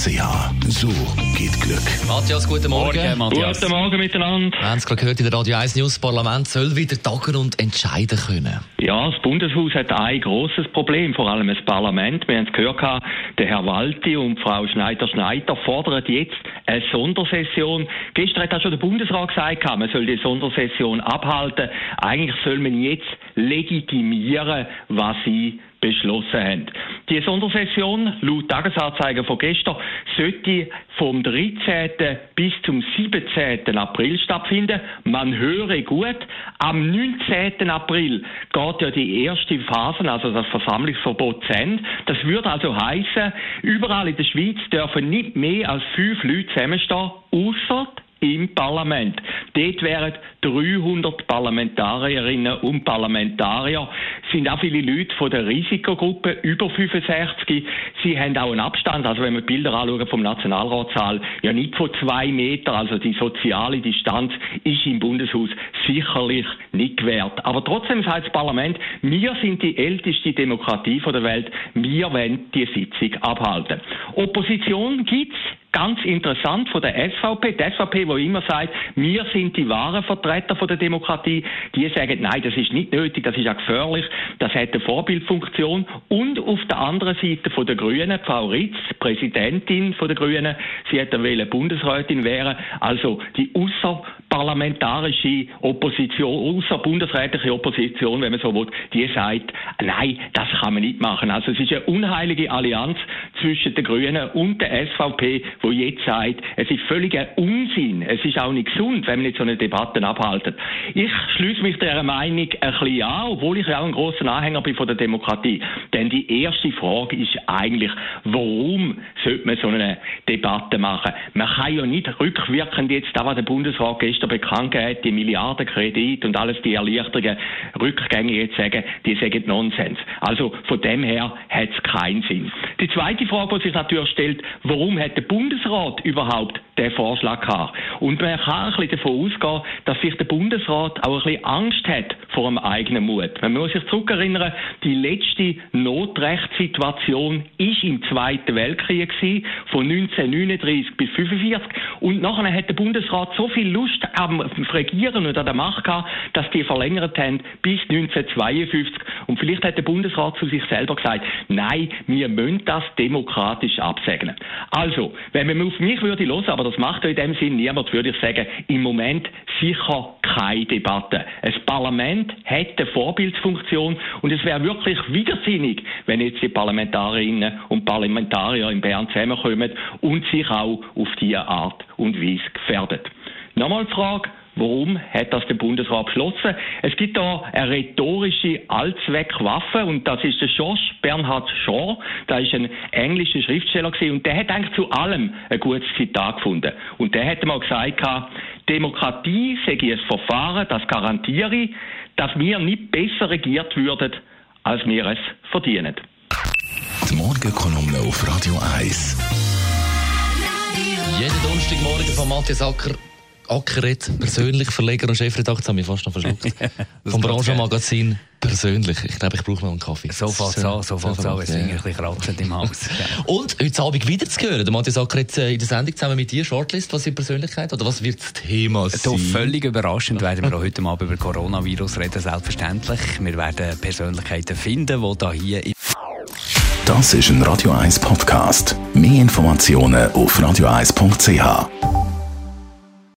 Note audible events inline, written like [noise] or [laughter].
Jackpots.ch. So geht Glück. Matthias, guten Morgen. Morgen, Matthias. Guten Morgen miteinander. Wir haben es gerade gehört in der Radio 1 News. Das Parlament soll wieder tagen und entscheiden können. Ja, das Bundeshaus hat ein großes Problem, vor allem das Parlament. Wir haben es gehört, der Herr Walti und Frau Schneider-Schneider fordern jetzt eine Sondersession. Gestern hat auch schon der Bundesrat gesagt, man soll die Sondersession abhalten. Eigentlich soll man jetzt legitimieren, was sie beschlossen haben. Die Sondersession, laut Tagesanzeiger von gestern, sollte vom 13. bis zum 17. April stattfinden. Man höre gut, am 19. April geht ja die erste Phase, also das Versammlungsverbot zu Ende. Das würde also heißen, überall in der Schweiz dürfen nicht mehr als fünf Leute zusammenstehen, außer im Parlament. Dort wären 300 Parlamentarierinnen und Parlamentarier. Es sind auch viele Leute von der Risikogruppe über 65. Sie haben auch einen Abstand, also wenn wir Bilder anschauen vom Nationalratssaal, ja nicht von zwei Meter, also die soziale Distanz ist im Bundeshaus sicherlich nicht gewährt. Aber trotzdem sagt das Parlament, wir sind die älteste Demokratie der Welt, wir wollen die Sitzung abhalten. Opposition gibt's ganz interessant von der SVP. Die SVP, wo immer sagt, wir sind die wahren Vertreter von der Demokratie, die sagen, nein, das ist nicht nötig, das ist auch gefährlich, das hat eine Vorbildfunktion. Und auf der anderen Seite von der Grünen, Frau Ritz, Präsidentin von der Grünen, sie hätte eine Bundesrätin wäre, also die außerparlamentarische Opposition, außerbundesrätliche Opposition, wenn man so will, die sagt, nein, das kann man nicht machen. Also es ist eine unheilige Allianz zwischen der Grünen und der SVP, wo jetzt sagt, es ist völliger Unsinn, es ist auch nicht gesund, wenn man nicht so eine Debatte abhalten. Ich schließe mich dieser Meinung ein bisschen an, obwohl ich auch ein großer Anhänger bin von der Demokratie. Denn die erste Frage ist eigentlich, warum sollte man so eine Debatte machen? Man kann ja nicht rückwirkend jetzt, da was der Bundesrat gestern bekannt hat, die Milliardenkredite und alles die Erleichterungen rückgängig jetzt sagen, die sagen Nonsens. Also von dem her hat es keinen Sinn. Die zweite Frage, die sich natürlich stellt, warum hat der Bundesrat überhaupt den Vorschlag gehabt? Und man kann ein bisschen davon ausgehen, dass sich der Bundesrat auch ein bisschen Angst hat vor dem eigenen Mut. Man muss sich zurückerinnern, die letzte Notrechtssituation ist im Zweiten Weltkrieg von 1939 bis 1945. Und nachher hat der Bundesrat so viel Lust am Regieren und an der Macht gehabt, dass die verlängert haben bis 1952. Und vielleicht hat der Bundesrat zu sich selber gesagt, nein, wir müssen das demokratisch absegnen. Also, wenn man auf mich würde hören, aber das macht in dem Sinn niemand, würde ich sagen, im Moment sicher keine Debatte. Ein Parlament hat eine Vorbildfunktion und es wäre wirklich widersinnig, wenn jetzt die Parlamentarierinnen und Parlamentarier in Bern zusammenkommen und sich auch auf diese Art und Weise gefährdet. Nochmal die Frage, Warum hat das der Bundesrat beschlossen? Es gibt da eine rhetorische Allzweckwaffe und das ist der Josh Bernhard Shaw. Da ist ein englischer Schriftsteller gewesen, und der hat eigentlich zu allem ein gutes Zitat gefunden. Und der hat mal gesagt, Demokratie sei ein Verfahren, das garantiere ich, dass wir nicht besser regiert würden, als wir es verdienen. Die Morgenkolumne auf Radio 1. Jeden Donnerstagmorgen von Matthias Acker Ackeret, persönlich Verleger und Chefredakteur, haben mich fast noch verschluckt. [laughs] Vom Branchenmagazin persönlich. Ich glaube, ich brauche noch einen Kaffee. So fängt es an, so fängt es an, es ein bisschen kratzend im Haus. und heute Abend wieder zu hören, der Matthias Ackeret in der Sendung zusammen mit dir, Shortlist, was ist Persönlichkeit oder was wird das Thema sein? So völlig überraschend werden wir auch heute Abend über Coronavirus reden, selbstverständlich. Wir werden Persönlichkeiten finden, die da hier... Das ist ein Radio 1 Podcast. Mehr Informationen auf radio1.ch.